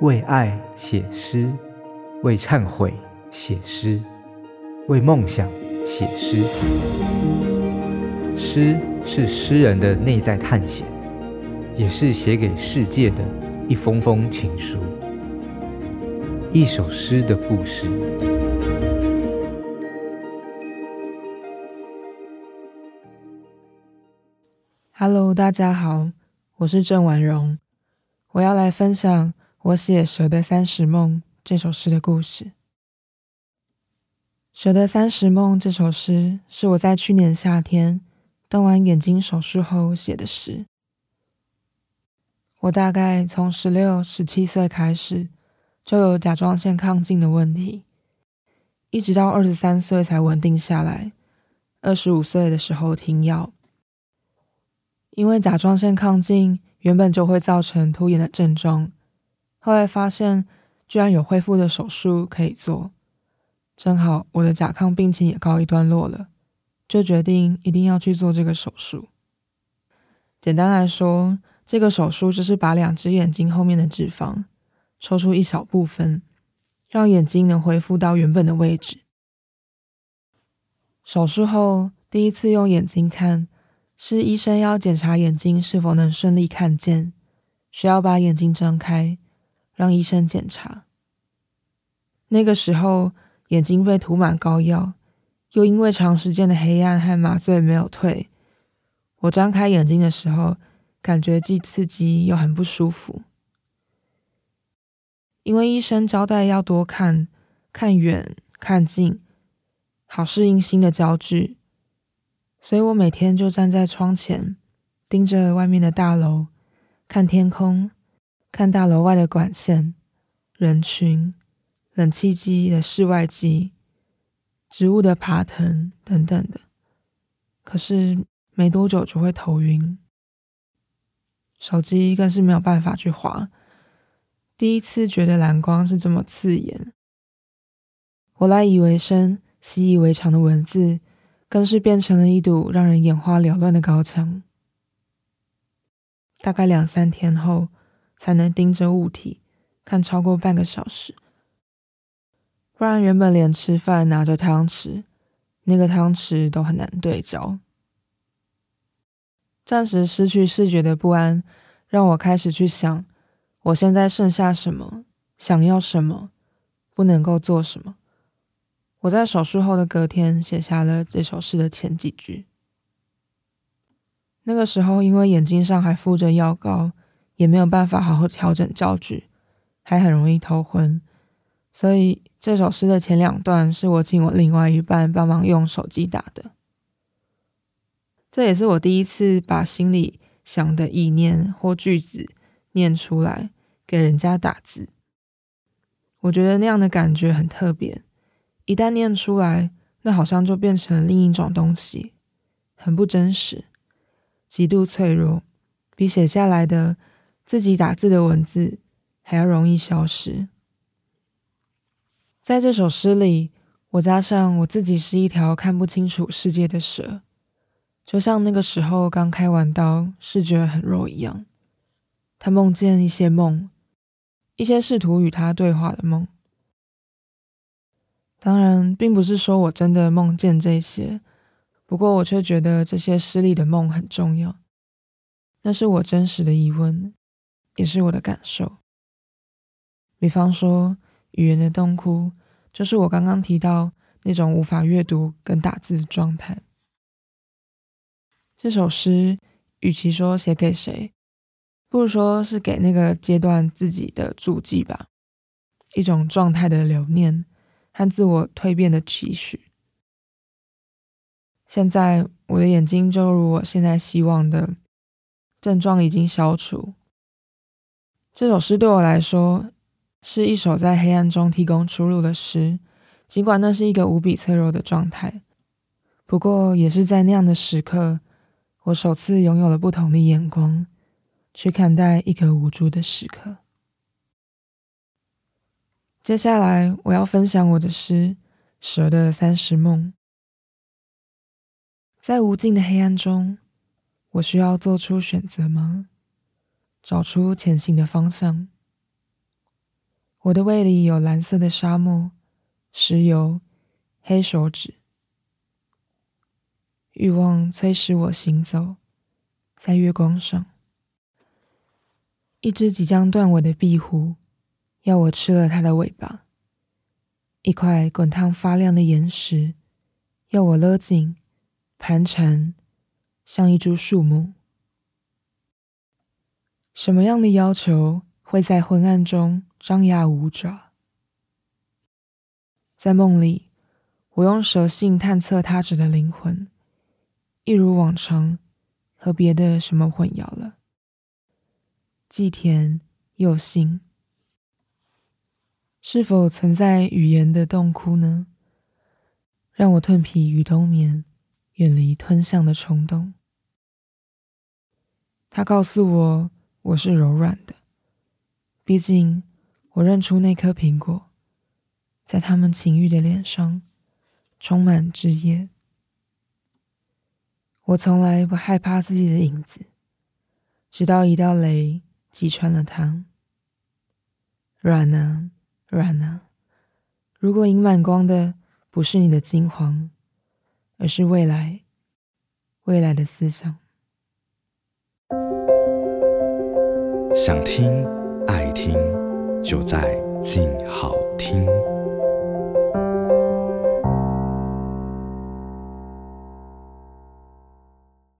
为爱写诗，为忏悔写诗，为梦想写诗。诗是诗人的内在探险，也是写给世界的一封封情书。一首诗的故事。Hello，大家好，我是郑婉容，我要来分享我写《蛇的三十梦》这首诗的故事。《蛇的三十梦》这首诗是我在去年夏天动完眼睛手术后写的诗。我大概从十六、十七岁开始就有甲状腺亢进的问题，一直到二十三岁才稳定下来。二十五岁的时候停药。因为甲状腺亢进原本就会造成突眼的症状，后来发现居然有恢复的手术可以做，正好我的甲亢病情也告一段落了，就决定一定要去做这个手术。简单来说，这个手术就是把两只眼睛后面的脂肪抽出一小部分，让眼睛能恢复到原本的位置。手术后第一次用眼睛看。是医生要检查眼睛是否能顺利看见，需要把眼睛睁开，让医生检查。那个时候眼睛被涂满膏药，又因为长时间的黑暗和麻醉没有退，我张开眼睛的时候，感觉既刺激又很不舒服。因为医生交代要多看，看远看近，好适应新的焦距。所以我每天就站在窗前，盯着外面的大楼，看天空，看大楼外的管线、人群、冷气机的室外机、植物的爬藤等等的。可是没多久就会头晕，手机更是没有办法去滑。第一次觉得蓝光是这么刺眼，我来以为生、习以为常的文字。更是变成了一堵让人眼花缭乱的高墙。大概两三天后，才能盯着物体看超过半个小时。不然，原本连吃饭拿着汤匙，那个汤匙都很难对焦。暂时失去视觉的不安，让我开始去想：我现在剩下什么？想要什么？不能够做什么？我在手术后的隔天写下了这首诗的前几句。那个时候，因为眼睛上还敷着药膏，也没有办法好好调整焦距，还很容易头昏，所以这首诗的前两段是我请我另外一半帮忙用手机打的。这也是我第一次把心里想的意念或句子念出来给人家打字。我觉得那样的感觉很特别。一旦念出来，那好像就变成了另一种东西，很不真实，极度脆弱，比写下来的自己打字的文字还要容易消失。在这首诗里，我加上我自己是一条看不清楚世界的蛇，就像那个时候刚开完刀，视觉很弱一样。他梦见一些梦，一些试图与他对话的梦。当然，并不是说我真的梦见这些，不过我却觉得这些诗里的梦很重要。那是我真实的疑问，也是我的感受。比方说，语言的洞窟，就是我刚刚提到那种无法阅读跟打字的状态。这首诗，与其说写给谁，不如说是给那个阶段自己的注记吧，一种状态的留念。和自我蜕变的期许。现在我的眼睛就如我现在希望的症状已经消除。这首诗对我来说是一首在黑暗中提供出路的诗，尽管那是一个无比脆弱的状态。不过也是在那样的时刻，我首次拥有了不同的眼光，去看待一个无助的时刻。接下来我要分享我的诗《蛇的三十梦》。在无尽的黑暗中，我需要做出选择吗？找出前行的方向。我的胃里有蓝色的沙漠、石油、黑手指，欲望催使我行走在月光上。一只即将断尾的壁虎要我吃了它的尾巴，一块滚烫发亮的岩石要我勒紧盘缠，像一株树木。什么样的要求会在昏暗中张牙舞爪？在梦里，我用蛇信探测他者的灵魂，一如往常，和别的什么混淆了。既甜又腥，是否存在语言的洞窟呢？让我褪皮与冬眠，远离吞象的冲动。他告诉我，我是柔软的，毕竟我认出那颗苹果，在他们情欲的脸上充满汁液。我从来不害怕自己的影子，直到一道雷。击穿了它，软啊软啊！如果盈满光的不是你的金黄，而是未来，未来的思想。想听爱听，就在静好听。